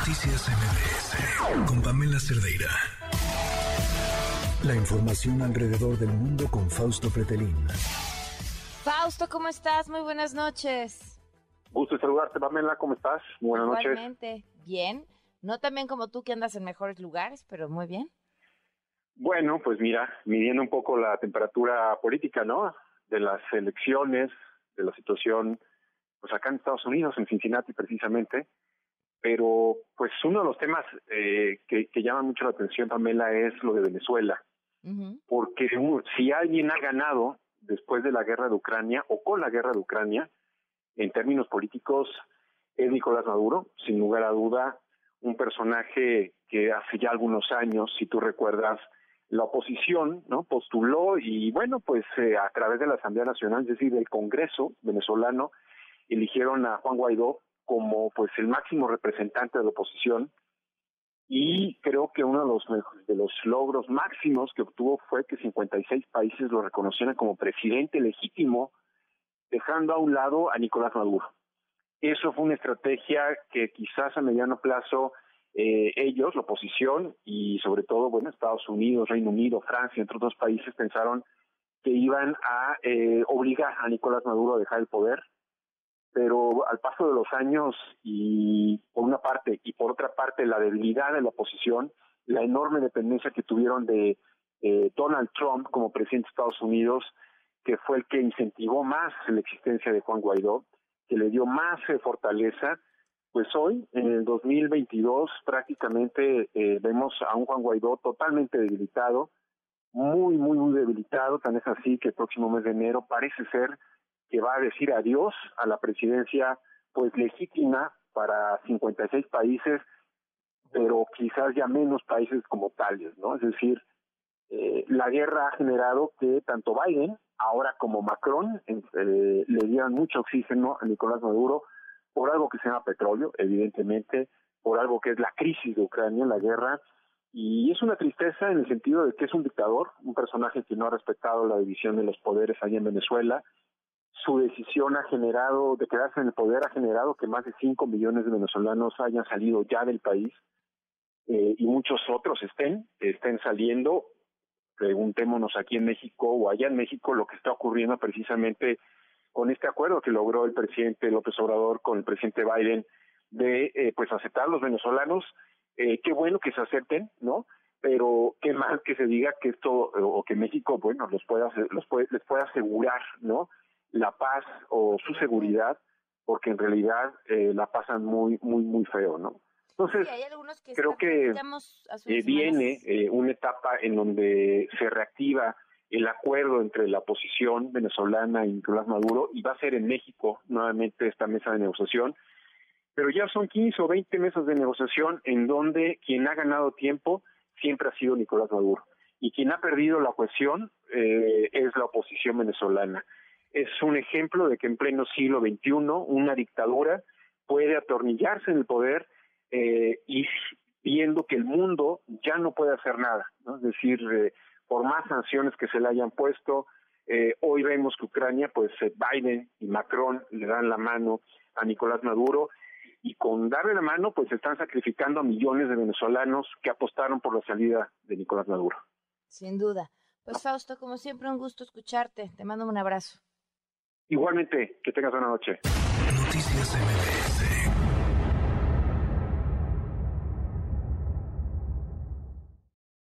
Noticias MBS con Pamela Cerdeira. La información alrededor del mundo con Fausto Pretelín. Fausto, ¿cómo estás? Muy buenas noches. Gusto saludarte, Pamela. ¿Cómo estás? Buenas Igualmente. Bien. No también como tú que andas en mejores lugares, pero muy bien. Bueno, pues mira, midiendo un poco la temperatura política, ¿no? De las elecciones, de la situación, pues acá en Estados Unidos, en Cincinnati precisamente, pero pues uno de los temas eh, que, que, llama mucho la atención, Pamela, es lo de Venezuela. Porque si alguien ha ganado después de la guerra de Ucrania o con la guerra de Ucrania, en términos políticos, es Nicolás Maduro, sin lugar a duda, un personaje que hace ya algunos años, si tú recuerdas, la oposición no postuló y bueno, pues eh, a través de la Asamblea Nacional, es decir, del Congreso venezolano, eligieron a Juan Guaidó como pues el máximo representante de la oposición y creo que uno de los de los logros máximos que obtuvo fue que 56 países lo reconocieran como presidente legítimo dejando a un lado a Nicolás Maduro. Eso fue una estrategia que quizás a mediano plazo eh, ellos, la oposición y sobre todo, bueno, Estados Unidos, Reino Unido, Francia, entre otros países pensaron que iban a eh, obligar a Nicolás Maduro a dejar el poder pero al paso de los años y por una parte y por otra parte la debilidad de la oposición, la enorme dependencia que tuvieron de eh, Donald Trump como presidente de Estados Unidos, que fue el que incentivó más la existencia de Juan Guaidó, que le dio más eh, fortaleza, pues hoy, en el 2022, prácticamente eh, vemos a un Juan Guaidó totalmente debilitado, muy, muy, muy debilitado, tan es así que el próximo mes de enero parece ser que va a decir adiós a la presidencia pues legítima para 56 países, pero quizás ya menos países como tales, ¿no? Es decir, eh, la guerra ha generado que tanto Biden, ahora como Macron, eh, le dieran mucho oxígeno a Nicolás Maduro por algo que se llama petróleo, evidentemente, por algo que es la crisis de Ucrania, la guerra, y es una tristeza en el sentido de que es un dictador, un personaje que no ha respetado la división de los poderes allá en Venezuela, su decisión ha generado, de quedarse en el poder, ha generado que más de 5 millones de venezolanos hayan salido ya del país eh, y muchos otros estén, estén saliendo. Preguntémonos aquí en México o allá en México lo que está ocurriendo precisamente con este acuerdo que logró el presidente López Obrador con el presidente Biden de eh, pues aceptar a los venezolanos. Eh, qué bueno que se acepten, ¿no? Pero qué mal que se diga que esto o que México, bueno, los pueda, los puede, les pueda asegurar, ¿no? La paz o su seguridad, porque en realidad eh, la pasan muy, muy, muy feo, ¿no? Entonces, creo que eh, viene eh, una etapa en donde se reactiva el acuerdo entre la oposición venezolana y Nicolás Maduro, y va a ser en México nuevamente esta mesa de negociación, pero ya son 15 o 20 mesas de negociación en donde quien ha ganado tiempo siempre ha sido Nicolás Maduro, y quien ha perdido la cohesión es la oposición venezolana es un ejemplo de que en pleno siglo XXI una dictadura puede atornillarse en el poder eh, y viendo que el mundo ya no puede hacer nada, ¿no? es decir, eh, por más sanciones que se le hayan puesto, eh, hoy vemos que Ucrania, pues Biden y Macron le dan la mano a Nicolás Maduro y con darle la mano, pues están sacrificando a millones de venezolanos que apostaron por la salida de Nicolás Maduro. Sin duda. Pues Fausto, como siempre, un gusto escucharte. Te mando un abrazo. Igualmente, que tengas buena noche. Noticias